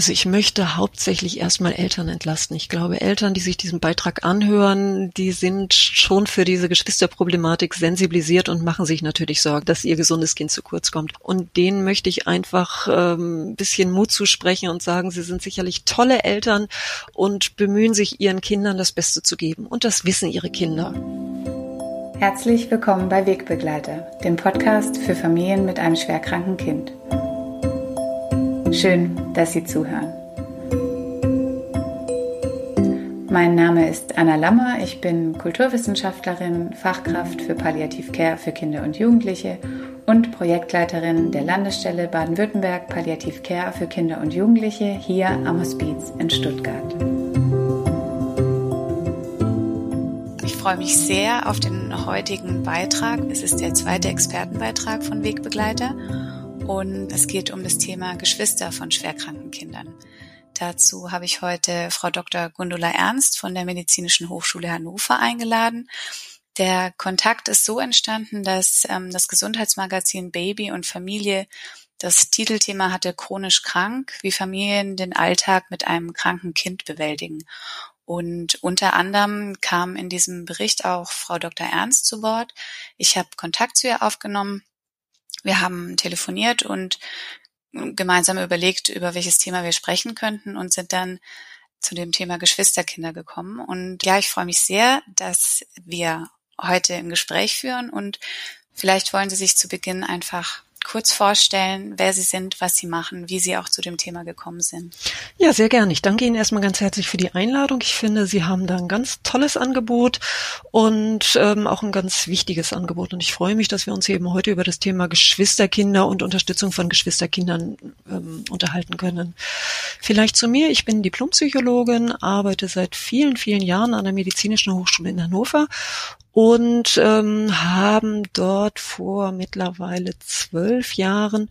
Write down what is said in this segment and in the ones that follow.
Also ich möchte hauptsächlich erstmal Eltern entlasten. Ich glaube, Eltern, die sich diesen Beitrag anhören, die sind schon für diese Geschwisterproblematik sensibilisiert und machen sich natürlich Sorgen, dass ihr gesundes Kind zu kurz kommt. Und denen möchte ich einfach ähm, bisschen Mut zusprechen und sagen, sie sind sicherlich tolle Eltern und bemühen sich, ihren Kindern das Beste zu geben. Und das wissen ihre Kinder. Herzlich willkommen bei Wegbegleiter, dem Podcast für Familien mit einem schwerkranken Kind. Schön, dass Sie zuhören. Mein Name ist Anna Lammer, ich bin Kulturwissenschaftlerin, Fachkraft für Palliativcare für Kinder und Jugendliche und Projektleiterin der Landesstelle Baden-Württemberg Palliativcare für Kinder und Jugendliche hier am Hospiz in Stuttgart. Ich freue mich sehr auf den heutigen Beitrag. Es ist der zweite Expertenbeitrag von Wegbegleiter und es geht um das Thema Geschwister von schwerkranken Kindern. Dazu habe ich heute Frau Dr. Gundula Ernst von der Medizinischen Hochschule Hannover eingeladen. Der Kontakt ist so entstanden, dass ähm, das Gesundheitsmagazin Baby und Familie das Titelthema hatte chronisch krank, wie Familien den Alltag mit einem kranken Kind bewältigen. Und unter anderem kam in diesem Bericht auch Frau Dr. Ernst zu Wort. Ich habe Kontakt zu ihr aufgenommen wir haben telefoniert und gemeinsam überlegt, über welches Thema wir sprechen könnten und sind dann zu dem Thema Geschwisterkinder gekommen. Und ja, ich freue mich sehr, dass wir heute ein Gespräch führen und vielleicht wollen Sie sich zu Beginn einfach kurz vorstellen, wer Sie sind, was Sie machen, wie Sie auch zu dem Thema gekommen sind? Ja, sehr gerne. Ich danke Ihnen erstmal ganz herzlich für die Einladung. Ich finde, Sie haben da ein ganz tolles Angebot und ähm, auch ein ganz wichtiges Angebot. Und ich freue mich, dass wir uns eben heute über das Thema Geschwisterkinder und Unterstützung von Geschwisterkindern ähm, unterhalten können. Vielleicht zu mir. Ich bin Diplompsychologin, arbeite seit vielen, vielen Jahren an der Medizinischen Hochschule in Hannover und ähm, haben dort vor mittlerweile zwölf Jahren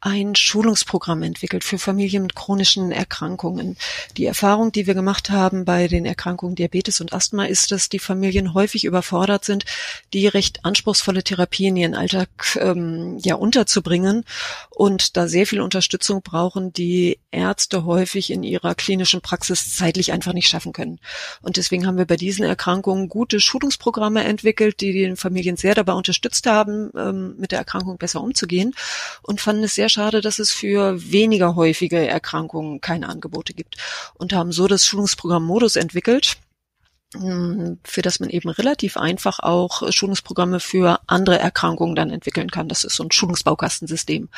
ein Schulungsprogramm entwickelt für Familien mit chronischen Erkrankungen. Die Erfahrung, die wir gemacht haben bei den Erkrankungen Diabetes und Asthma, ist, dass die Familien häufig überfordert sind, die recht anspruchsvolle Therapien in ihren Alltag ähm, ja unterzubringen und da sehr viel Unterstützung brauchen, die Ärzte häufig in ihrer klinischen Praxis zeitlich einfach nicht schaffen können. Und deswegen haben wir bei diesen Erkrankungen gute Schulungsprogramme entwickelt, die den Familien sehr dabei unterstützt haben, ähm, mit der Erkrankung besser umzugehen und fanden es sehr sehr schade, dass es für weniger häufige Erkrankungen keine Angebote gibt und haben so das Schulungsprogramm Modus entwickelt hm, für das man eben relativ einfach auch Schulungsprogramme für andere Erkrankungen dann entwickeln kann. Das ist so ein Schulungsbaukastensystem.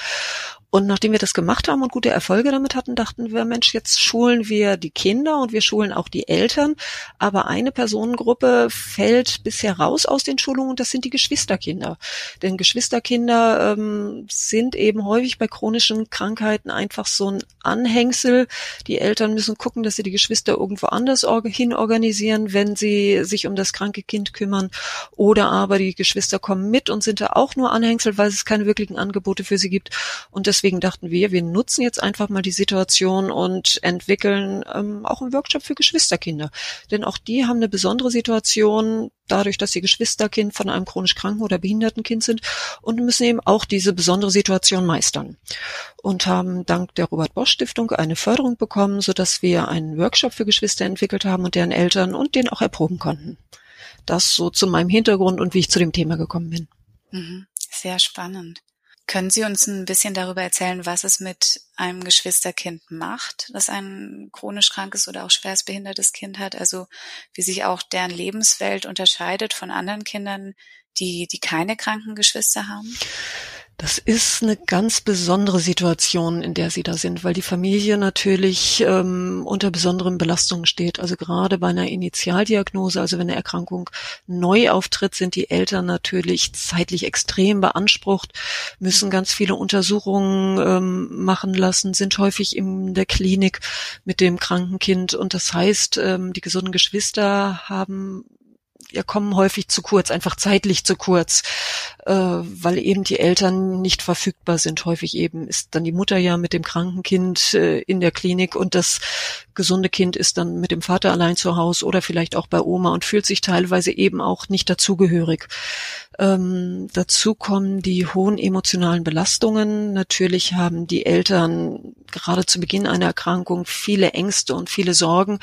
Und nachdem wir das gemacht haben und gute Erfolge damit hatten, dachten wir, Mensch, jetzt schulen wir die Kinder und wir schulen auch die Eltern. Aber eine Personengruppe fällt bisher raus aus den Schulungen und das sind die Geschwisterkinder. Denn Geschwisterkinder ähm, sind eben häufig bei chronischen Krankheiten einfach so ein Anhängsel. Die Eltern müssen gucken, dass sie die Geschwister irgendwo anders hin organisieren, wenn sie sich um das kranke Kind kümmern. Oder aber die Geschwister kommen mit und sind da auch nur Anhängsel, weil es keine wirklichen Angebote für sie gibt. Und das deswegen dachten wir, wir nutzen jetzt einfach mal die Situation und entwickeln ähm, auch einen Workshop für Geschwisterkinder. Denn auch die haben eine besondere Situation, dadurch, dass sie Geschwisterkind von einem chronisch kranken oder behinderten Kind sind und müssen eben auch diese besondere Situation meistern. Und haben dank der Robert Bosch Stiftung eine Förderung bekommen, sodass wir einen Workshop für Geschwister entwickelt haben und deren Eltern und den auch erproben konnten. Das so zu meinem Hintergrund und wie ich zu dem Thema gekommen bin. Mhm. Sehr spannend. Können Sie uns ein bisschen darüber erzählen, was es mit einem Geschwisterkind macht, das ein chronisch krankes oder auch schwerstbehindertes Kind hat? Also wie sich auch deren Lebenswelt unterscheidet von anderen Kindern, die, die keine kranken Geschwister haben? Das ist eine ganz besondere Situation, in der sie da sind, weil die Familie natürlich ähm, unter besonderen Belastungen steht. Also gerade bei einer Initialdiagnose, also wenn eine Erkrankung neu auftritt, sind die Eltern natürlich zeitlich extrem beansprucht, müssen ganz viele Untersuchungen ähm, machen lassen, sind häufig in der Klinik mit dem kranken Kind. Und das heißt, ähm, die gesunden Geschwister haben ja, kommen häufig zu kurz, einfach zeitlich zu kurz, äh, weil eben die Eltern nicht verfügbar sind. Häufig eben ist dann die Mutter ja mit dem kranken Kind äh, in der Klinik und das gesunde Kind ist dann mit dem Vater allein zu Hause oder vielleicht auch bei Oma und fühlt sich teilweise eben auch nicht dazugehörig. Ähm, dazu kommen die hohen emotionalen Belastungen. Natürlich haben die Eltern gerade zu Beginn einer Erkrankung viele Ängste und viele Sorgen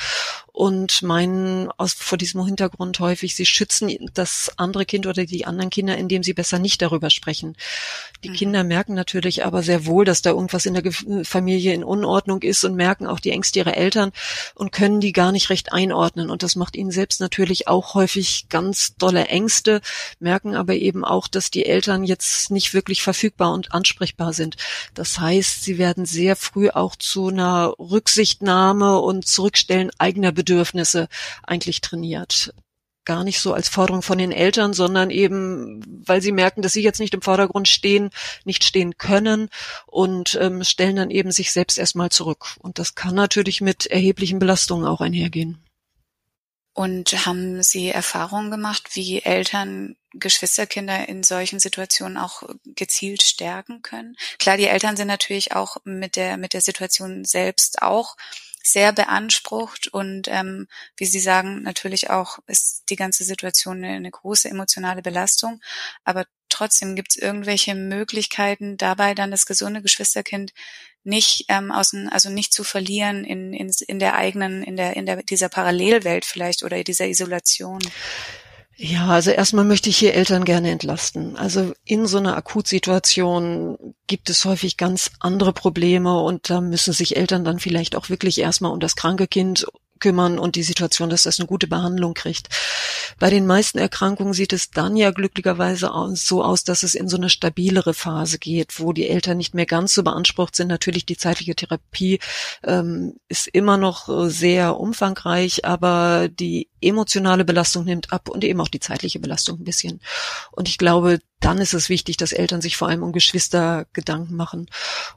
und meinen aus, vor diesem Hintergrund häufig, sie schützen das andere Kind oder die anderen Kinder, indem sie besser nicht darüber sprechen. Die mhm. Kinder merken natürlich aber sehr wohl, dass da irgendwas in der Familie in Unordnung ist und merken auch die Ängste ihrer Eltern und können die gar nicht recht einordnen. Und das macht ihnen selbst natürlich auch häufig ganz dolle Ängste, merken aber eben auch, dass die Eltern jetzt nicht wirklich verfügbar und ansprechbar sind. Das heißt, sie werden sehr früh auch zu einer Rücksichtnahme und Zurückstellen eigener Bedürfnisse Bedürfnisse eigentlich trainiert. Gar nicht so als Forderung von den Eltern, sondern eben, weil sie merken, dass sie jetzt nicht im Vordergrund stehen, nicht stehen können und ähm, stellen dann eben sich selbst erstmal zurück. Und das kann natürlich mit erheblichen Belastungen auch einhergehen. Und haben Sie Erfahrungen gemacht, wie Eltern Geschwisterkinder in solchen Situationen auch gezielt stärken können? Klar, die Eltern sind natürlich auch mit der, mit der Situation selbst auch sehr beansprucht und ähm, wie Sie sagen, natürlich auch ist die ganze Situation eine, eine große emotionale Belastung, aber trotzdem gibt es irgendwelche Möglichkeiten, dabei dann das gesunde Geschwisterkind nicht ähm, aus, also nicht zu verlieren in, in, in der eigenen, in der, in der dieser Parallelwelt vielleicht oder dieser Isolation. Ja, also erstmal möchte ich hier Eltern gerne entlasten. Also in so einer Akutsituation gibt es häufig ganz andere Probleme und da müssen sich Eltern dann vielleicht auch wirklich erstmal um das kranke Kind kümmern und die Situation, dass das eine gute Behandlung kriegt. Bei den meisten Erkrankungen sieht es dann ja glücklicherweise so aus, dass es in so eine stabilere Phase geht, wo die Eltern nicht mehr ganz so beansprucht sind. Natürlich die zeitliche Therapie ähm, ist immer noch äh, sehr umfangreich, aber die emotionale Belastung nimmt ab und eben auch die zeitliche Belastung ein bisschen. Und ich glaube, dann ist es wichtig, dass Eltern sich vor allem um Geschwister Gedanken machen.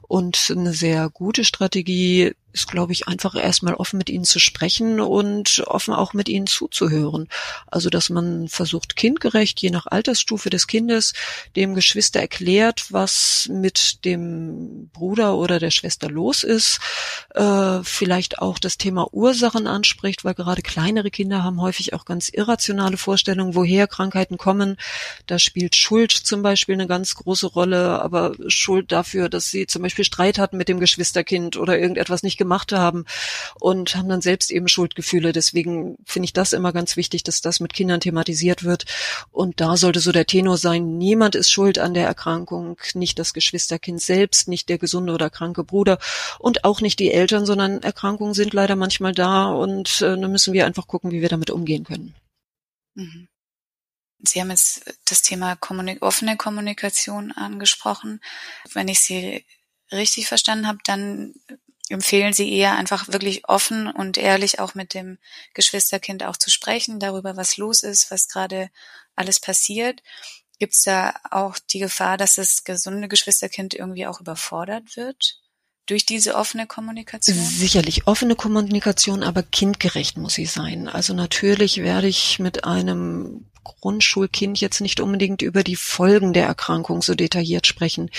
Und eine sehr gute Strategie ist, glaube ich, einfach erstmal offen mit ihnen zu sprechen und offen auch mit ihnen zuzuhören. Also, dass man versucht, kindgerecht, je nach Altersstufe des Kindes, dem Geschwister erklärt, was mit dem Bruder oder der Schwester los ist, äh, vielleicht auch das Thema Ursachen anspricht, weil gerade kleinere Kinder haben häufig auch ganz irrationale Vorstellungen, woher Krankheiten kommen. Da spielt Schuld Schuld zum Beispiel eine ganz große Rolle, aber Schuld dafür, dass sie zum Beispiel Streit hatten mit dem Geschwisterkind oder irgendetwas nicht gemacht haben und haben dann selbst eben Schuldgefühle. Deswegen finde ich das immer ganz wichtig, dass das mit Kindern thematisiert wird. Und da sollte so der Tenor sein, niemand ist schuld an der Erkrankung, nicht das Geschwisterkind selbst, nicht der gesunde oder kranke Bruder und auch nicht die Eltern, sondern Erkrankungen sind leider manchmal da und äh, dann müssen wir einfach gucken, wie wir damit umgehen können. Mhm. Sie haben jetzt das Thema Kommunik offene Kommunikation angesprochen. Wenn ich Sie richtig verstanden habe, dann empfehlen Sie eher einfach wirklich offen und ehrlich auch mit dem Geschwisterkind auch zu sprechen, darüber, was los ist, was gerade alles passiert. Gibt es da auch die Gefahr, dass das gesunde Geschwisterkind irgendwie auch überfordert wird? durch diese offene Kommunikation? Sicherlich offene Kommunikation, aber kindgerecht muss sie sein. Also natürlich werde ich mit einem Grundschulkind jetzt nicht unbedingt über die Folgen der Erkrankung so detailliert sprechen.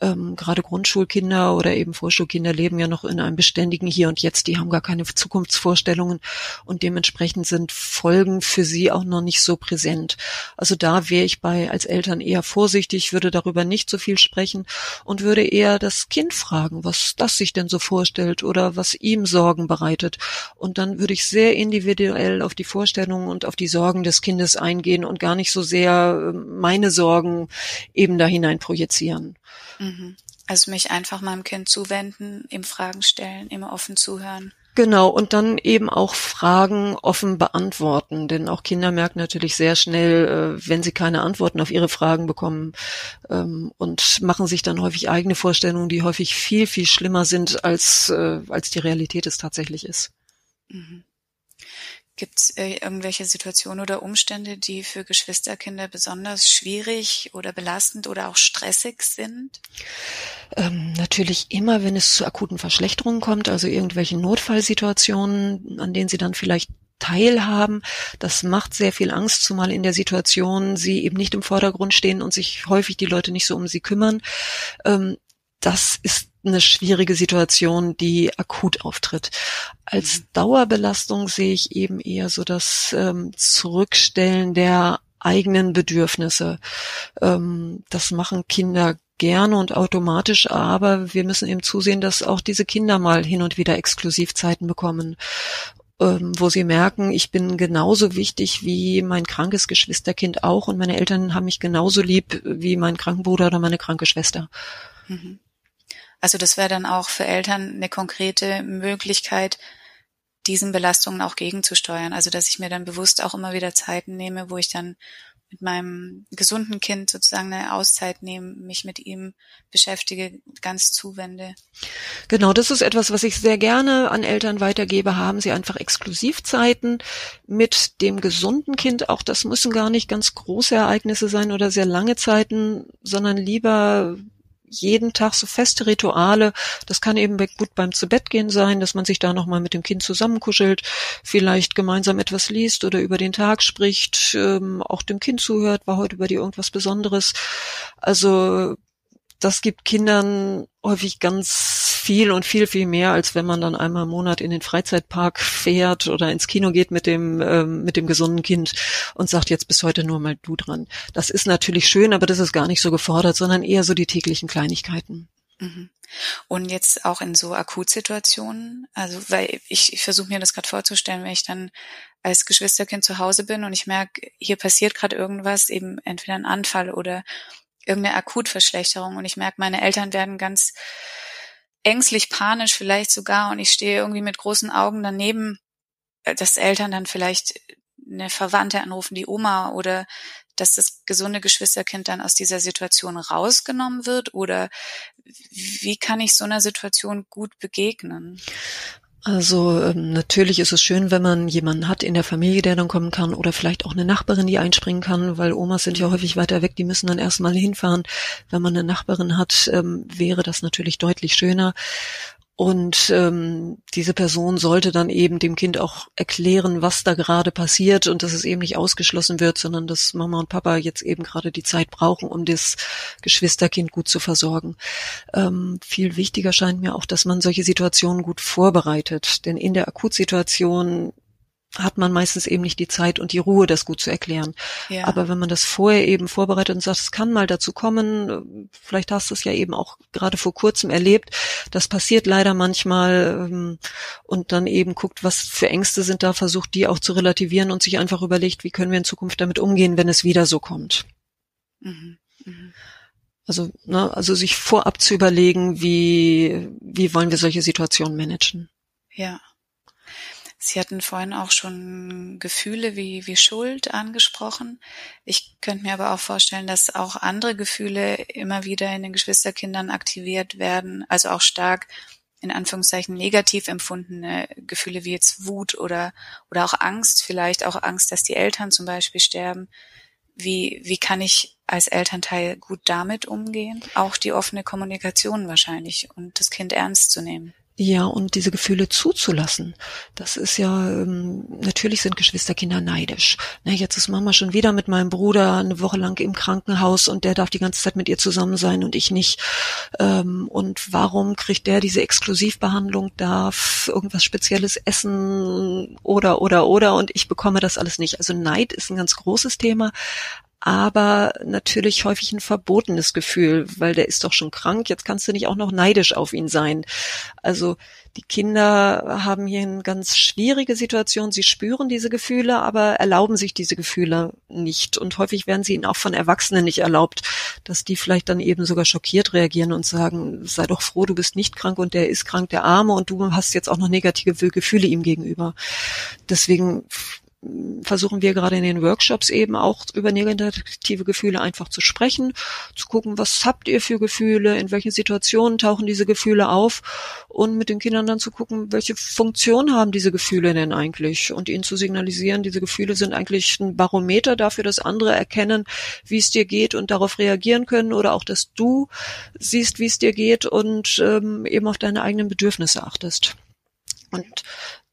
Ähm, gerade Grundschulkinder oder eben Vorschulkinder leben ja noch in einem beständigen Hier und Jetzt. Die haben gar keine Zukunftsvorstellungen und dementsprechend sind Folgen für sie auch noch nicht so präsent. Also da wäre ich bei als Eltern eher vorsichtig, würde darüber nicht so viel sprechen und würde eher das Kind fragen, was das sich denn so vorstellt oder was ihm Sorgen bereitet. Und dann würde ich sehr individuell auf die Vorstellungen und auf die Sorgen des Kindes eingehen eingehen und gar nicht so sehr ähm, meine Sorgen eben da hinein projizieren. Mhm. Also mich einfach meinem Kind zuwenden, ihm Fragen stellen, immer offen zuhören. Genau, und dann eben auch Fragen offen beantworten, denn auch Kinder merken natürlich sehr schnell, äh, wenn sie keine Antworten auf ihre Fragen bekommen ähm, und machen sich dann häufig eigene Vorstellungen, die häufig viel, viel schlimmer sind, als, äh, als die Realität es tatsächlich ist. Mhm. Gibt es äh, irgendwelche Situationen oder Umstände, die für Geschwisterkinder besonders schwierig oder belastend oder auch stressig sind? Ähm, natürlich immer, wenn es zu akuten Verschlechterungen kommt, also irgendwelche Notfallsituationen, an denen sie dann vielleicht teilhaben. Das macht sehr viel Angst, zumal in der Situation sie eben nicht im Vordergrund stehen und sich häufig die Leute nicht so um sie kümmern. Ähm, das ist eine schwierige Situation, die akut auftritt. Als mhm. Dauerbelastung sehe ich eben eher so das ähm, Zurückstellen der eigenen Bedürfnisse. Ähm, das machen Kinder gerne und automatisch, aber wir müssen eben zusehen, dass auch diese Kinder mal hin und wieder Exklusivzeiten bekommen ähm, wo sie merken, ich bin genauso wichtig wie mein krankes Geschwisterkind auch und meine Eltern haben mich genauso lieb wie mein kranken Bruder oder meine kranke Schwester. Mhm. Also das wäre dann auch für Eltern eine konkrete Möglichkeit, diesen Belastungen auch gegenzusteuern. Also dass ich mir dann bewusst auch immer wieder Zeiten nehme, wo ich dann mit meinem gesunden Kind sozusagen eine Auszeit nehme, mich mit ihm beschäftige, ganz zuwende. Genau, das ist etwas, was ich sehr gerne an Eltern weitergebe. Haben sie einfach Exklusivzeiten mit dem gesunden Kind. Auch das müssen gar nicht ganz große Ereignisse sein oder sehr lange Zeiten, sondern lieber jeden Tag so feste Rituale. Das kann eben gut beim Zubettgehen sein, dass man sich da nochmal mit dem Kind zusammenkuschelt, vielleicht gemeinsam etwas liest oder über den Tag spricht, ähm, auch dem Kind zuhört, war heute über dir irgendwas Besonderes. Also das gibt Kindern häufig ganz viel und viel, viel mehr, als wenn man dann einmal im Monat in den Freizeitpark fährt oder ins Kino geht mit dem, ähm, mit dem gesunden Kind und sagt, jetzt bis heute nur mal du dran. Das ist natürlich schön, aber das ist gar nicht so gefordert, sondern eher so die täglichen Kleinigkeiten. Mhm. Und jetzt auch in so Akutsituationen, also weil ich, ich versuche mir das gerade vorzustellen, wenn ich dann als Geschwisterkind zu Hause bin und ich merke, hier passiert gerade irgendwas, eben entweder ein Anfall oder irgendeine Akutverschlechterung und ich merke, meine Eltern werden ganz ängstlich, panisch vielleicht sogar und ich stehe irgendwie mit großen Augen daneben, äh, dass Eltern dann vielleicht eine Verwandte anrufen, die Oma oder dass das gesunde Geschwisterkind dann aus dieser Situation rausgenommen wird oder wie kann ich so einer Situation gut begegnen? Also ähm, natürlich ist es schön, wenn man jemanden hat in der Familie, der dann kommen kann oder vielleicht auch eine Nachbarin, die einspringen kann, weil Omas sind ja häufig weiter weg, die müssen dann erstmal hinfahren. Wenn man eine Nachbarin hat, ähm, wäre das natürlich deutlich schöner. Und ähm, diese Person sollte dann eben dem Kind auch erklären, was da gerade passiert und dass es eben nicht ausgeschlossen wird, sondern dass Mama und Papa jetzt eben gerade die Zeit brauchen, um das Geschwisterkind gut zu versorgen. Ähm, viel wichtiger scheint mir auch, dass man solche Situationen gut vorbereitet. Denn in der Akutsituation hat man meistens eben nicht die Zeit und die Ruhe, das gut zu erklären. Ja. Aber wenn man das vorher eben vorbereitet und sagt, es kann mal dazu kommen, vielleicht hast du es ja eben auch gerade vor kurzem erlebt, das passiert leider manchmal ähm, und dann eben guckt, was für Ängste sind da, versucht die auch zu relativieren und sich einfach überlegt, wie können wir in Zukunft damit umgehen, wenn es wieder so kommt. Mhm. Mhm. Also, ne, also sich vorab zu überlegen, wie, wie wollen wir solche Situationen managen. Ja. Sie hatten vorhin auch schon Gefühle wie, wie Schuld angesprochen. Ich könnte mir aber auch vorstellen, dass auch andere Gefühle immer wieder in den Geschwisterkindern aktiviert werden, also auch stark in Anführungszeichen negativ empfundene Gefühle wie jetzt Wut oder, oder auch Angst, vielleicht auch Angst, dass die Eltern zum Beispiel sterben. Wie, wie kann ich als Elternteil gut damit umgehen? Auch die offene Kommunikation wahrscheinlich und das Kind ernst zu nehmen. Ja, und diese Gefühle zuzulassen. Das ist ja, ähm, natürlich sind Geschwisterkinder neidisch. Na, jetzt ist Mama schon wieder mit meinem Bruder eine Woche lang im Krankenhaus und der darf die ganze Zeit mit ihr zusammen sein und ich nicht. Ähm, und warum kriegt der diese Exklusivbehandlung, darf irgendwas Spezielles essen oder, oder, oder und ich bekomme das alles nicht. Also Neid ist ein ganz großes Thema, aber natürlich häufig ein verbotenes Gefühl, weil der ist doch schon krank, jetzt kannst du nicht auch noch neidisch auf ihn sein. Also die Kinder haben hier eine ganz schwierige Situation. Sie spüren diese Gefühle, aber erlauben sich diese Gefühle nicht. Und häufig werden sie ihnen auch von Erwachsenen nicht erlaubt, dass die vielleicht dann eben sogar schockiert reagieren und sagen, sei doch froh, du bist nicht krank und der ist krank, der Arme, und du hast jetzt auch noch negative Gefühle ihm gegenüber. Deswegen versuchen wir gerade in den Workshops eben auch über negative Gefühle einfach zu sprechen, zu gucken, was habt ihr für Gefühle, in welchen Situationen tauchen diese Gefühle auf und mit den Kindern dann zu gucken, welche Funktion haben diese Gefühle denn eigentlich und ihnen zu signalisieren, diese Gefühle sind eigentlich ein Barometer dafür, dass andere erkennen, wie es dir geht und darauf reagieren können oder auch, dass du siehst, wie es dir geht und ähm, eben auf deine eigenen Bedürfnisse achtest. Und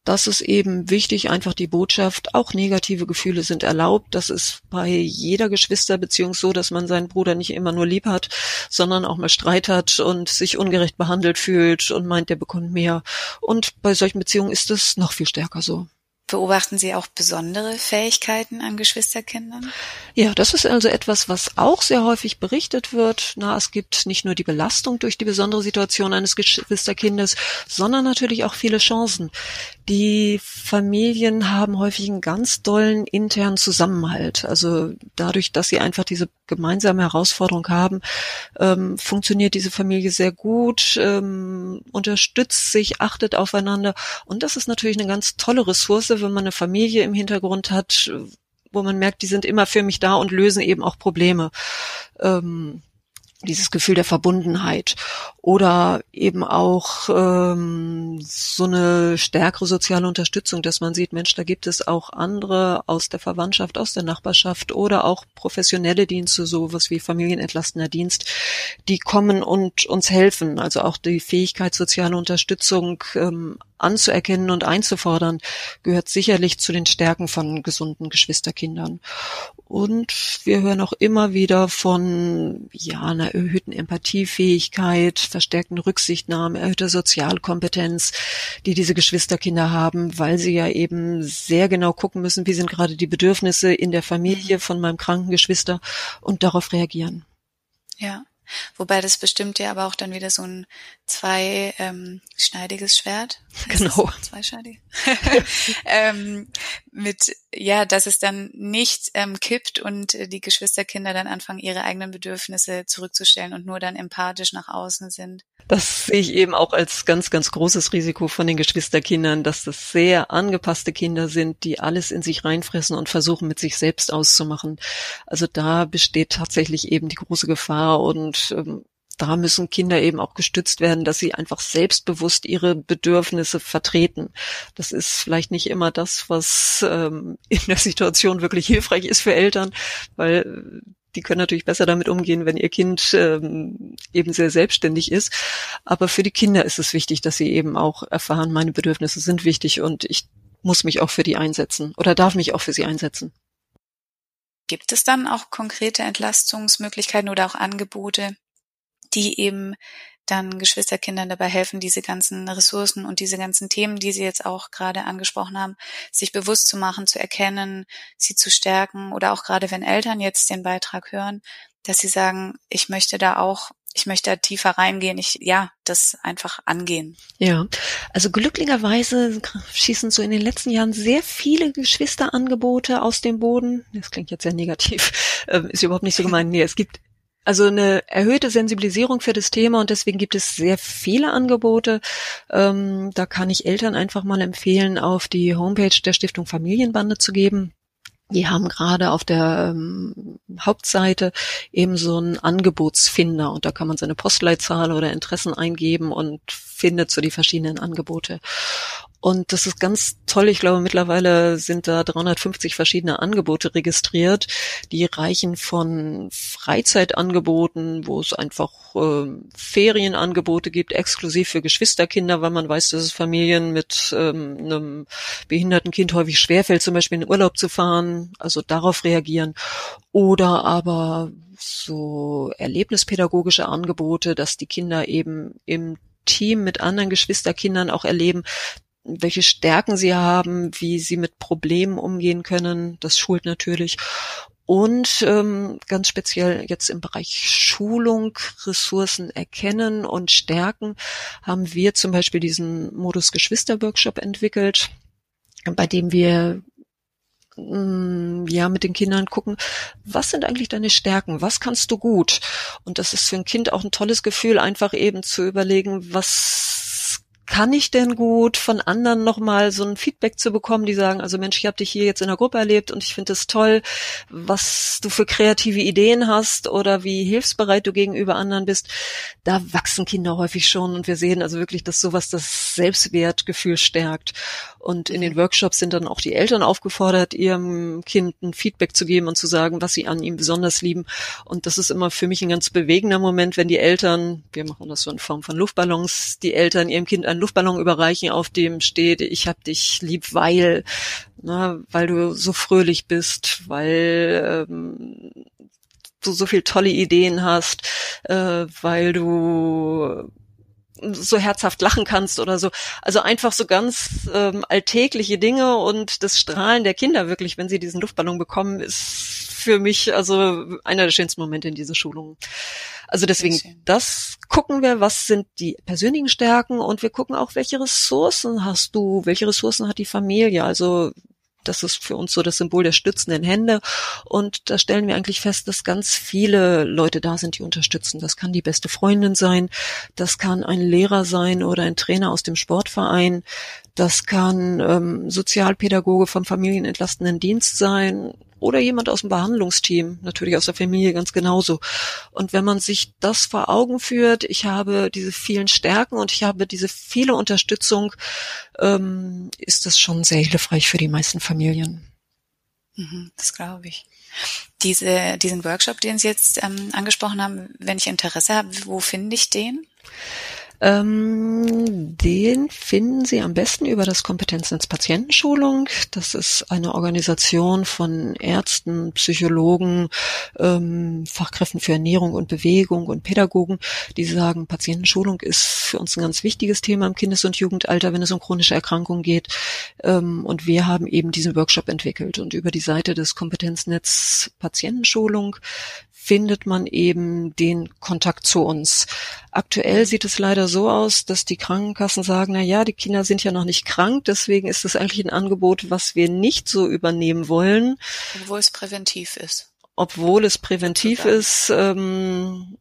das ist eben wichtig, einfach die Botschaft, auch negative Gefühle sind erlaubt. Das ist bei jeder Geschwisterbeziehung so, dass man seinen Bruder nicht immer nur lieb hat, sondern auch mal Streit hat und sich ungerecht behandelt fühlt und meint, der bekommt mehr. Und bei solchen Beziehungen ist es noch viel stärker so. Beobachten Sie auch besondere Fähigkeiten an Geschwisterkindern? Ja, das ist also etwas, was auch sehr häufig berichtet wird. Na, es gibt nicht nur die Belastung durch die besondere Situation eines Geschwisterkindes, sondern natürlich auch viele Chancen. Die Familien haben häufig einen ganz dollen internen Zusammenhalt. Also dadurch, dass sie einfach diese gemeinsame Herausforderung haben, ähm, funktioniert diese Familie sehr gut, ähm, unterstützt sich, achtet aufeinander. Und das ist natürlich eine ganz tolle Ressource, wenn man eine Familie im Hintergrund hat, wo man merkt, die sind immer für mich da und lösen eben auch Probleme. Ähm, dieses Gefühl der Verbundenheit oder eben auch ähm, so eine stärkere soziale Unterstützung, dass man sieht, Mensch, da gibt es auch andere aus der Verwandtschaft, aus der Nachbarschaft oder auch professionelle Dienste, sowas wie familienentlastender Dienst, die kommen und uns helfen. Also auch die Fähigkeit, soziale Unterstützung ähm, anzuerkennen und einzufordern, gehört sicherlich zu den Stärken von gesunden Geschwisterkindern. Und wir hören auch immer wieder von ja einer erhöhten Empathiefähigkeit, verstärkten Rücksichtnahme, erhöhter Sozialkompetenz, die diese Geschwisterkinder haben, weil sie ja eben sehr genau gucken müssen, wie sind gerade die Bedürfnisse in der Familie von meinem kranken Geschwister und darauf reagieren. Ja. Wobei das bestimmt ja aber auch dann wieder so ein zweischneidiges ähm, Schwert. Genau. Zweischneidig. ähm, mit, ja, dass es dann nicht ähm, kippt und äh, die Geschwisterkinder dann anfangen, ihre eigenen Bedürfnisse zurückzustellen und nur dann empathisch nach außen sind. Das sehe ich eben auch als ganz, ganz großes Risiko von den Geschwisterkindern, dass das sehr angepasste Kinder sind, die alles in sich reinfressen und versuchen, mit sich selbst auszumachen. Also da besteht tatsächlich eben die große Gefahr und ähm, da müssen Kinder eben auch gestützt werden, dass sie einfach selbstbewusst ihre Bedürfnisse vertreten. Das ist vielleicht nicht immer das, was ähm, in der Situation wirklich hilfreich ist für Eltern, weil die können natürlich besser damit umgehen, wenn ihr Kind ähm, eben sehr selbstständig ist. Aber für die Kinder ist es wichtig, dass sie eben auch erfahren, meine Bedürfnisse sind wichtig und ich muss mich auch für die einsetzen oder darf mich auch für sie einsetzen. Gibt es dann auch konkrete Entlastungsmöglichkeiten oder auch Angebote, die eben dann Geschwisterkindern dabei helfen, diese ganzen Ressourcen und diese ganzen Themen, die Sie jetzt auch gerade angesprochen haben, sich bewusst zu machen, zu erkennen, sie zu stärken oder auch gerade wenn Eltern jetzt den Beitrag hören, dass sie sagen, ich möchte da auch ich möchte da tiefer reingehen, ich, ja, das einfach angehen. Ja, also glücklicherweise schießen so in den letzten Jahren sehr viele Geschwisterangebote aus dem Boden. Das klingt jetzt sehr negativ, ähm, ist überhaupt nicht so gemeint. Nee, es gibt also eine erhöhte Sensibilisierung für das Thema und deswegen gibt es sehr viele Angebote. Ähm, da kann ich Eltern einfach mal empfehlen, auf die Homepage der Stiftung Familienbande zu geben. Die haben gerade auf der ähm, Hauptseite eben so einen Angebotsfinder und da kann man seine Postleitzahl oder Interessen eingeben und findet so die verschiedenen Angebote. Und das ist ganz toll. Ich glaube, mittlerweile sind da 350 verschiedene Angebote registriert. Die reichen von Freizeitangeboten, wo es einfach äh, Ferienangebote gibt, exklusiv für Geschwisterkinder, weil man weiß, dass es Familien mit ähm, einem behinderten Kind häufig schwerfällt, zum Beispiel in den Urlaub zu fahren, also darauf reagieren. Oder aber so erlebnispädagogische Angebote, dass die Kinder eben im Team mit anderen Geschwisterkindern auch erleben, welche Stärken sie haben, wie sie mit Problemen umgehen können. Das schult natürlich. Und ähm, ganz speziell jetzt im Bereich Schulung, Ressourcen erkennen und stärken, haben wir zum Beispiel diesen Modus Geschwister-Workshop entwickelt, bei dem wir ja, mit den Kindern gucken, was sind eigentlich deine Stärken? Was kannst du gut? Und das ist für ein Kind auch ein tolles Gefühl, einfach eben zu überlegen, was kann ich denn gut von anderen nochmal so ein Feedback zu bekommen, die sagen, also Mensch, ich habe dich hier jetzt in der Gruppe erlebt und ich finde es toll, was du für kreative Ideen hast oder wie hilfsbereit du gegenüber anderen bist. Da wachsen Kinder häufig schon und wir sehen also wirklich, dass sowas das Selbstwertgefühl stärkt. Und in den Workshops sind dann auch die Eltern aufgefordert, ihrem Kind ein Feedback zu geben und zu sagen, was sie an ihm besonders lieben. Und das ist immer für mich ein ganz bewegender Moment, wenn die Eltern, wir machen das so in Form von Luftballons, die Eltern ihrem Kind einen Luftballon überreichen, auf dem steht, ich hab dich lieb, weil, ne, weil du so fröhlich bist, weil ähm, du so viel tolle Ideen hast, äh, weil du so herzhaft lachen kannst oder so. Also einfach so ganz ähm, alltägliche Dinge und das Strahlen der Kinder wirklich, wenn sie diesen Luftballon bekommen, ist für mich also einer der schönsten Momente in dieser Schulung. Also deswegen, das gucken wir, was sind die persönlichen Stärken und wir gucken auch, welche Ressourcen hast du, welche Ressourcen hat die Familie. Also das ist für uns so das Symbol der stützenden Hände. Und da stellen wir eigentlich fest, dass ganz viele Leute da sind, die unterstützen. Das kann die beste Freundin sein, das kann ein Lehrer sein oder ein Trainer aus dem Sportverein, das kann ähm, Sozialpädagoge vom familienentlastenden Dienst sein oder jemand aus dem Behandlungsteam, natürlich aus der Familie ganz genauso. Und wenn man sich das vor Augen führt, ich habe diese vielen Stärken und ich habe diese viele Unterstützung, ähm, ist das schon sehr hilfreich für die meisten Familien. Mhm, das glaube ich. Diese, diesen Workshop, den Sie jetzt ähm, angesprochen haben, wenn ich Interesse habe, wo finde ich den? Ähm, den finden Sie am besten über das Kompetenznetz Patientenschulung. Das ist eine Organisation von Ärzten, Psychologen, ähm, Fachkräften für Ernährung und Bewegung und Pädagogen, die sagen, Patientenschulung ist für uns ein ganz wichtiges Thema im Kindes- und Jugendalter, wenn es um chronische Erkrankungen geht. Ähm, und wir haben eben diesen Workshop entwickelt. Und über die Seite des Kompetenznetz Patientenschulung findet man eben den Kontakt zu uns. Aktuell sieht es leider so aus, dass die Krankenkassen sagen, na ja, die Kinder sind ja noch nicht krank, deswegen ist es eigentlich ein Angebot, was wir nicht so übernehmen wollen. Obwohl es präventiv ist. Obwohl es präventiv ist, ähm,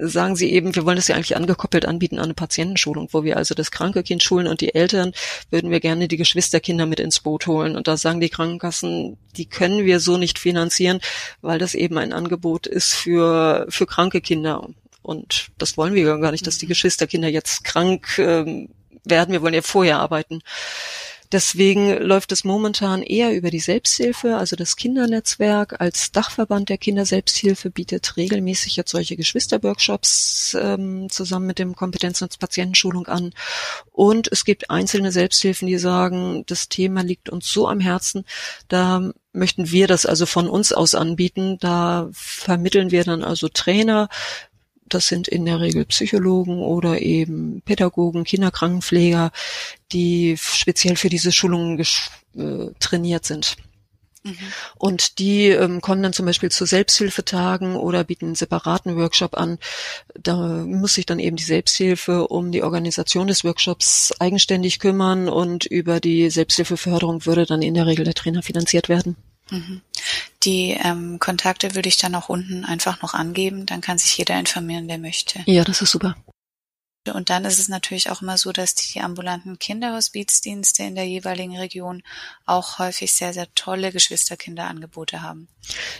sagen sie eben, wir wollen das ja eigentlich angekoppelt anbieten an eine Patientenschulung, wo wir also das kranke Kind schulen und die Eltern würden wir gerne die Geschwisterkinder mit ins Boot holen. Und da sagen die Krankenkassen, die können wir so nicht finanzieren, weil das eben ein Angebot ist für, für kranke Kinder. Und das wollen wir gar nicht, dass die mhm. Geschwisterkinder jetzt krank ähm, werden. Wir wollen ja vorher arbeiten. Deswegen läuft es momentan eher über die Selbsthilfe, also das Kindernetzwerk als Dachverband der Kinderselbsthilfe bietet regelmäßig jetzt solche Geschwisterworkshops ähm, zusammen mit dem Kompetenz- und Patientenschulung an. Und es gibt einzelne Selbsthilfen, die sagen, das Thema liegt uns so am Herzen, da möchten wir das also von uns aus anbieten. Da vermitteln wir dann also Trainer, das sind in der Regel Psychologen oder eben Pädagogen, Kinderkrankenpfleger, die speziell für diese Schulungen äh, trainiert sind. Mhm. Und die ähm, kommen dann zum Beispiel zu Selbsthilfetagen oder bieten einen separaten Workshop an. Da muss sich dann eben die Selbsthilfe um die Organisation des Workshops eigenständig kümmern und über die Selbsthilfeförderung würde dann in der Regel der Trainer finanziert werden. Mhm. Die ähm, Kontakte würde ich dann auch unten einfach noch angeben. Dann kann sich jeder informieren, der möchte. Ja, das ist super. Und dann ist es natürlich auch immer so, dass die ambulanten Kinderhospizdienste in der jeweiligen Region auch häufig sehr, sehr tolle Geschwisterkinderangebote haben.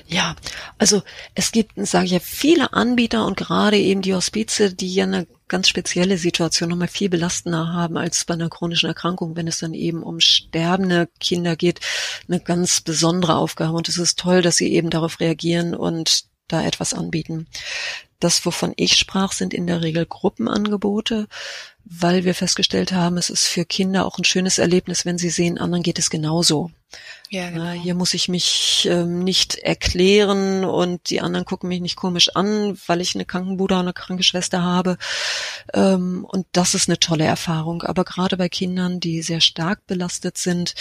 Ja, also es gibt, sage ich ja, viele Anbieter und gerade eben die Hospize, die ja eine ganz spezielle Situation nochmal viel belastender haben als bei einer chronischen Erkrankung, wenn es dann eben um sterbende Kinder geht, eine ganz besondere Aufgabe. Und es ist toll, dass sie eben darauf reagieren und da etwas anbieten. Das, wovon ich sprach, sind in der Regel Gruppenangebote, weil wir festgestellt haben, es ist für Kinder auch ein schönes Erlebnis, wenn sie sehen, anderen geht es genauso. Ja, genau. Hier muss ich mich ähm, nicht erklären und die anderen gucken mich nicht komisch an, weil ich eine Krankenbruder oder eine kranke Schwester habe. Ähm, und das ist eine tolle Erfahrung. Aber gerade bei Kindern, die sehr stark belastet sind,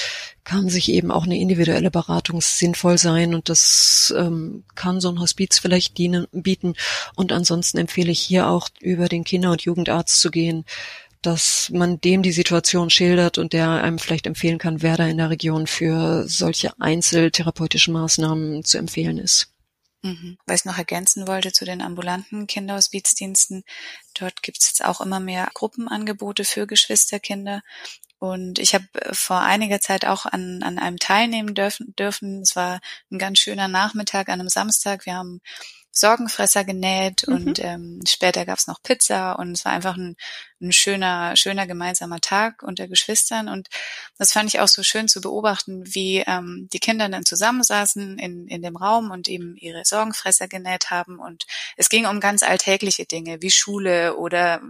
kann sich eben auch eine individuelle Beratung sinnvoll sein. Und das ähm, kann so ein Hospiz vielleicht dienen, bieten. Und ansonsten empfehle ich hier auch über den Kinder- und Jugendarzt zu gehen dass man dem die Situation schildert und der einem vielleicht empfehlen kann, wer da in der Region für solche einzeltherapeutischen Maßnahmen zu empfehlen ist. Mhm. Was ich noch ergänzen wollte zu den ambulanten Kinderhospizdiensten, dort gibt es jetzt auch immer mehr Gruppenangebote für Geschwisterkinder. Und ich habe vor einiger Zeit auch an, an einem teilnehmen dürfen, dürfen. Es war ein ganz schöner Nachmittag an einem Samstag. Wir haben Sorgenfresser genäht mhm. und ähm, später gab's noch Pizza und es war einfach ein, ein schöner, schöner gemeinsamer Tag unter Geschwistern. Und das fand ich auch so schön zu beobachten, wie ähm, die Kinder dann zusammensaßen in, in dem Raum und eben ihre Sorgenfresser genäht haben. Und es ging um ganz alltägliche Dinge wie Schule oder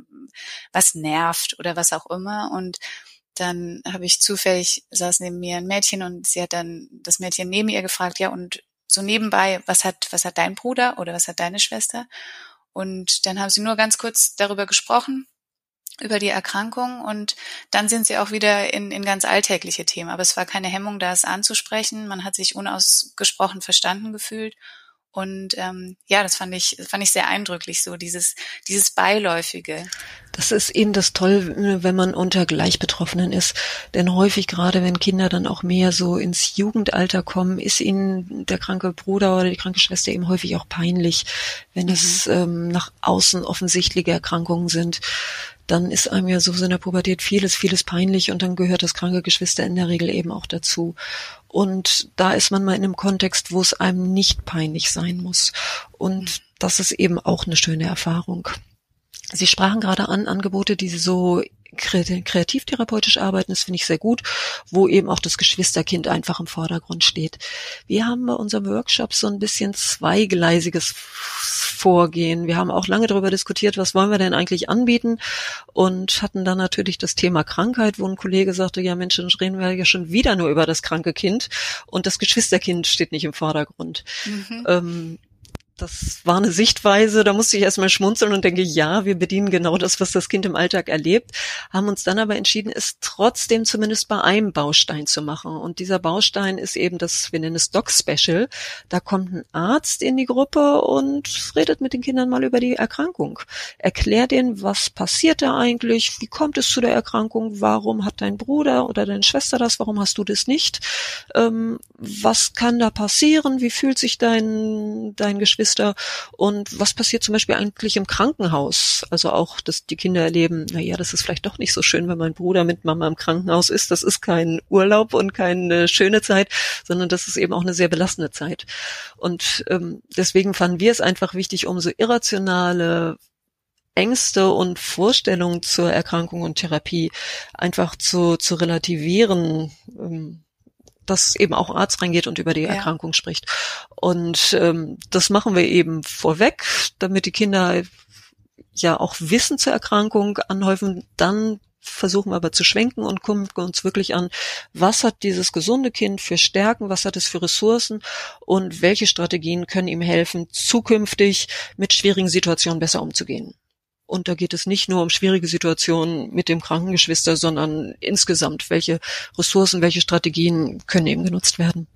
was nervt oder was auch immer. Und dann habe ich zufällig saß neben mir ein Mädchen und sie hat dann das Mädchen neben ihr gefragt, ja und so nebenbei, was hat, was hat dein Bruder oder was hat deine Schwester? Und dann haben sie nur ganz kurz darüber gesprochen. über die Erkrankung und dann sind sie auch wieder in, in ganz alltägliche Themen. Aber es war keine Hemmung, das anzusprechen. Man hat sich unausgesprochen verstanden gefühlt. Und ähm, ja, das fand ich, fand ich sehr eindrücklich, so dieses, dieses Beiläufige. Das ist eben das Toll, wenn man unter Gleichbetroffenen ist. Denn häufig, gerade wenn Kinder dann auch mehr so ins Jugendalter kommen, ist ihnen der kranke Bruder oder die kranke Schwester eben häufig auch peinlich, wenn mhm. es ähm, nach außen offensichtliche Erkrankungen sind dann ist einem ja so in der Pubertät vieles, vieles peinlich und dann gehört das kranke Geschwister in der Regel eben auch dazu. Und da ist man mal in einem Kontext, wo es einem nicht peinlich sein muss. Und das ist eben auch eine schöne Erfahrung. Sie sprachen gerade an Angebote, die so kreativtherapeutisch arbeiten, das finde ich sehr gut, wo eben auch das Geschwisterkind einfach im Vordergrund steht. Wir haben bei unserem Workshop so ein bisschen zweigleisiges Vorgehen. Wir haben auch lange darüber diskutiert, was wollen wir denn eigentlich anbieten und hatten dann natürlich das Thema Krankheit, wo ein Kollege sagte, ja Mensch, dann reden wir ja schon wieder nur über das kranke Kind und das Geschwisterkind steht nicht im Vordergrund. Mhm. Ähm, das war eine Sichtweise, da musste ich erstmal schmunzeln und denke, ja, wir bedienen genau das, was das Kind im Alltag erlebt, haben uns dann aber entschieden, es trotzdem zumindest bei einem Baustein zu machen. Und dieser Baustein ist eben das, wir nennen es Doc Special. Da kommt ein Arzt in die Gruppe und redet mit den Kindern mal über die Erkrankung. Erklärt denen, was passiert da eigentlich, wie kommt es zu der Erkrankung, warum hat dein Bruder oder deine Schwester das, warum hast du das nicht, ähm, was kann da passieren, wie fühlt sich dein, dein Geschwister Geschwister und was passiert zum Beispiel eigentlich im Krankenhaus? Also auch, dass die Kinder erleben, na ja, das ist vielleicht doch nicht so schön, wenn mein Bruder mit Mama im Krankenhaus ist. Das ist kein Urlaub und keine schöne Zeit, sondern das ist eben auch eine sehr belastende Zeit. Und ähm, deswegen fanden wir es einfach wichtig, um so irrationale Ängste und Vorstellungen zur Erkrankung und Therapie einfach zu, zu relativieren, ähm, dass eben auch Arzt reingeht und über die ja. Erkrankung spricht. Und ähm, das machen wir eben vorweg, damit die Kinder ja auch Wissen zur Erkrankung anhäufen, dann versuchen wir aber zu schwenken und gucken uns wirklich an, was hat dieses gesunde Kind für Stärken, was hat es für Ressourcen und welche Strategien können ihm helfen, zukünftig mit schwierigen Situationen besser umzugehen. Und da geht es nicht nur um schwierige Situationen mit dem Krankengeschwister, sondern insgesamt, welche Ressourcen, welche Strategien können eben genutzt werden.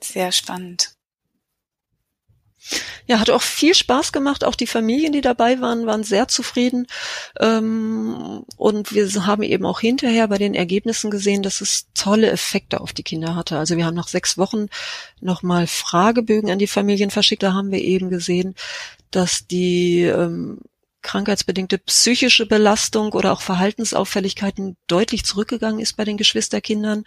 Sehr spannend. Ja, hat auch viel Spaß gemacht. Auch die Familien, die dabei waren, waren sehr zufrieden. Ähm, und wir haben eben auch hinterher bei den Ergebnissen gesehen, dass es tolle Effekte auf die Kinder hatte. Also wir haben nach sechs Wochen nochmal Fragebögen an die Familien verschickt. Da haben wir eben gesehen, dass die ähm, krankheitsbedingte psychische Belastung oder auch Verhaltensauffälligkeiten deutlich zurückgegangen ist bei den Geschwisterkindern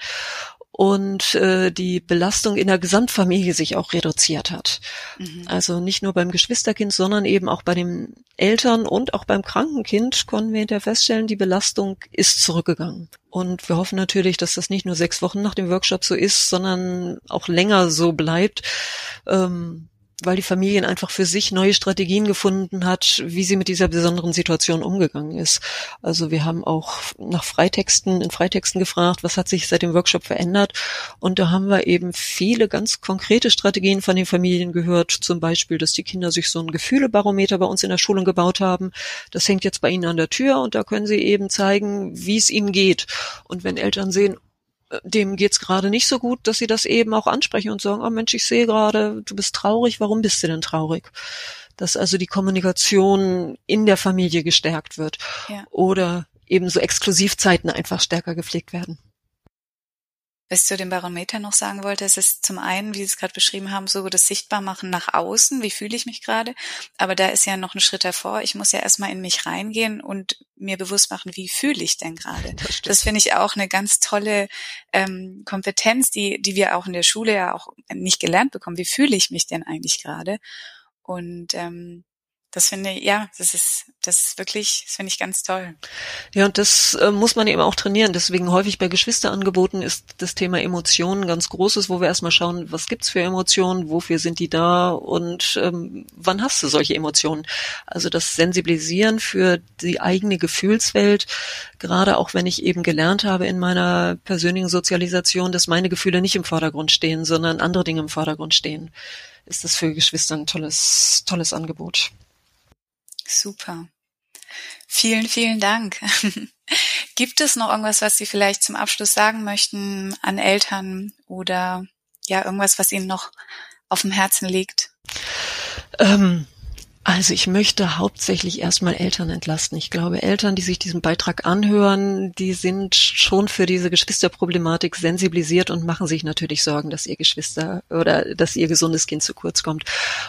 und äh, die Belastung in der Gesamtfamilie sich auch reduziert hat. Mhm. Also nicht nur beim Geschwisterkind, sondern eben auch bei den Eltern und auch beim kranken Kind konnten wir hinterher feststellen, die Belastung ist zurückgegangen. Und wir hoffen natürlich, dass das nicht nur sechs Wochen nach dem Workshop so ist, sondern auch länger so bleibt. Ähm, weil die Familien einfach für sich neue Strategien gefunden hat, wie sie mit dieser besonderen Situation umgegangen ist. Also wir haben auch nach Freitexten, in Freitexten gefragt, was hat sich seit dem Workshop verändert? Und da haben wir eben viele ganz konkrete Strategien von den Familien gehört. Zum Beispiel, dass die Kinder sich so ein Gefühlebarometer bei uns in der Schulung gebaut haben. Das hängt jetzt bei ihnen an der Tür und da können sie eben zeigen, wie es ihnen geht. Und wenn Eltern sehen, dem geht's gerade nicht so gut, dass sie das eben auch ansprechen und sagen, oh Mensch, ich sehe gerade, du bist traurig, warum bist du denn traurig? Dass also die Kommunikation in der Familie gestärkt wird ja. oder eben so Exklusivzeiten einfach stärker gepflegt werden. Was ich zu dem Barometer noch sagen wollte, es ist zum einen, wie Sie es gerade beschrieben haben, so das Sichtbarmachen nach außen, wie fühle ich mich gerade, aber da ist ja noch ein Schritt davor. Ich muss ja erstmal in mich reingehen und mir bewusst machen, wie fühle ich denn gerade. Das, das finde ich auch eine ganz tolle ähm, Kompetenz, die, die wir auch in der Schule ja auch nicht gelernt bekommen. Wie fühle ich mich denn eigentlich gerade? Und ähm, das finde ich, ja, das ist, das ist wirklich, das finde ich ganz toll. Ja, und das äh, muss man eben auch trainieren. Deswegen häufig bei Geschwisterangeboten ist das Thema Emotionen ganz großes, wo wir erstmal schauen, was gibt's für Emotionen, wofür sind die da und ähm, wann hast du solche Emotionen? Also das Sensibilisieren für die eigene Gefühlswelt, gerade auch wenn ich eben gelernt habe in meiner persönlichen Sozialisation, dass meine Gefühle nicht im Vordergrund stehen, sondern andere Dinge im Vordergrund stehen, ist das für Geschwister ein tolles, tolles Angebot. Super. Vielen, vielen Dank. Gibt es noch irgendwas, was Sie vielleicht zum Abschluss sagen möchten an Eltern oder ja, irgendwas, was Ihnen noch auf dem Herzen liegt? Ähm, also ich möchte hauptsächlich erstmal Eltern entlasten. Ich glaube, Eltern, die sich diesen Beitrag anhören, die sind schon für diese Geschwisterproblematik sensibilisiert und machen sich natürlich Sorgen, dass ihr Geschwister oder dass ihr gesundes Kind zu kurz kommt.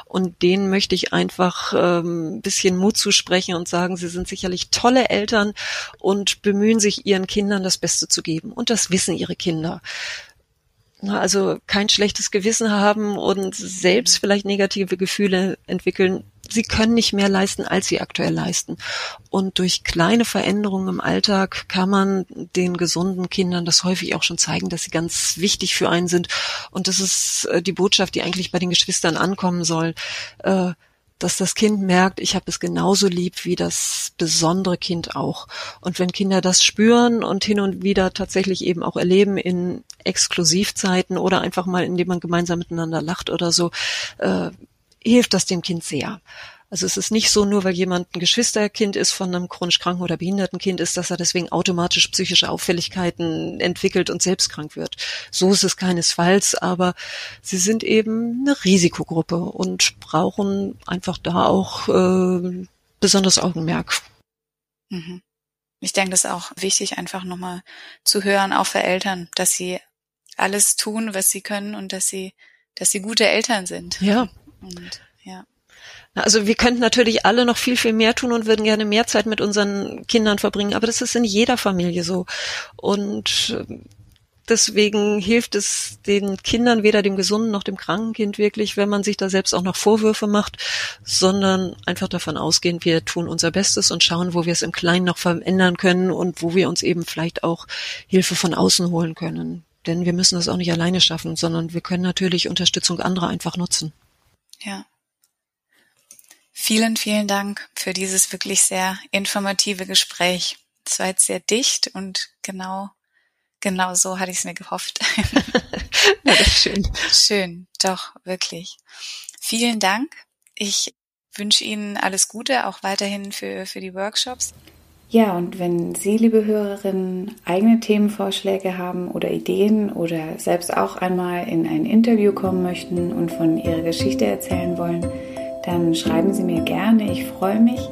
Und denen möchte ich einfach ähm, bisschen Mut zusprechen und sagen, sie sind sicherlich tolle Eltern und bemühen sich ihren Kindern das Beste zu geben. Und das wissen ihre Kinder also kein schlechtes Gewissen haben und selbst vielleicht negative Gefühle entwickeln, sie können nicht mehr leisten, als sie aktuell leisten. Und durch kleine Veränderungen im Alltag kann man den gesunden Kindern das häufig auch schon zeigen, dass sie ganz wichtig für einen sind. Und das ist äh, die Botschaft, die eigentlich bei den Geschwistern ankommen soll äh, dass das Kind merkt, ich habe es genauso lieb wie das besondere Kind auch. Und wenn Kinder das spüren und hin und wieder tatsächlich eben auch erleben in Exklusivzeiten oder einfach mal, indem man gemeinsam miteinander lacht oder so, äh, hilft das dem Kind sehr. Also es ist nicht so, nur weil jemand ein Geschwisterkind ist von einem chronisch kranken oder behinderten Kind ist, dass er deswegen automatisch psychische Auffälligkeiten entwickelt und selbst krank wird. So ist es keinesfalls, aber sie sind eben eine Risikogruppe und brauchen einfach da auch äh, besonders Augenmerk. Mhm. Ich denke, das ist auch wichtig, einfach nochmal zu hören, auch für Eltern, dass sie alles tun, was sie können und dass sie, dass sie gute Eltern sind. Ja, und ja. Also wir könnten natürlich alle noch viel, viel mehr tun und würden gerne mehr Zeit mit unseren Kindern verbringen, aber das ist in jeder Familie so. Und äh, deswegen hilft es den Kindern, weder dem gesunden noch dem kranken Kind wirklich, wenn man sich da selbst auch noch Vorwürfe macht, sondern einfach davon ausgehen, wir tun unser Bestes und schauen, wo wir es im Kleinen noch verändern können und wo wir uns eben vielleicht auch Hilfe von außen holen können. Denn wir müssen das auch nicht alleine schaffen, sondern wir können natürlich Unterstützung anderer einfach nutzen. Ja. Vielen, vielen Dank für dieses wirklich sehr informative Gespräch. Es war jetzt sehr dicht und genau, genau so hatte ich es mir gehofft. ja, das ist schön. Schön, doch, wirklich. Vielen Dank. Ich wünsche Ihnen alles Gute, auch weiterhin für, für die Workshops. Ja, und wenn Sie, liebe Hörerinnen, eigene Themenvorschläge haben oder Ideen oder selbst auch einmal in ein Interview kommen möchten und von Ihrer Geschichte erzählen wollen, dann schreiben Sie mir gerne. Ich freue mich.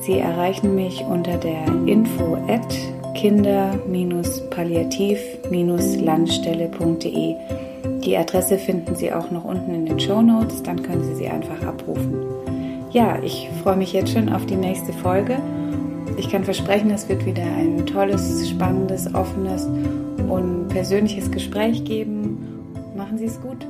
Sie erreichen mich unter der info at kinder-palliativ-landstelle.de. Die Adresse finden Sie auch noch unten in den Show Notes, dann können Sie sie einfach abrufen. Ja, ich freue mich jetzt schon auf die nächste Folge ich kann versprechen, es wird wieder ein tolles, spannendes, offenes und persönliches Gespräch geben. Machen Sie es gut.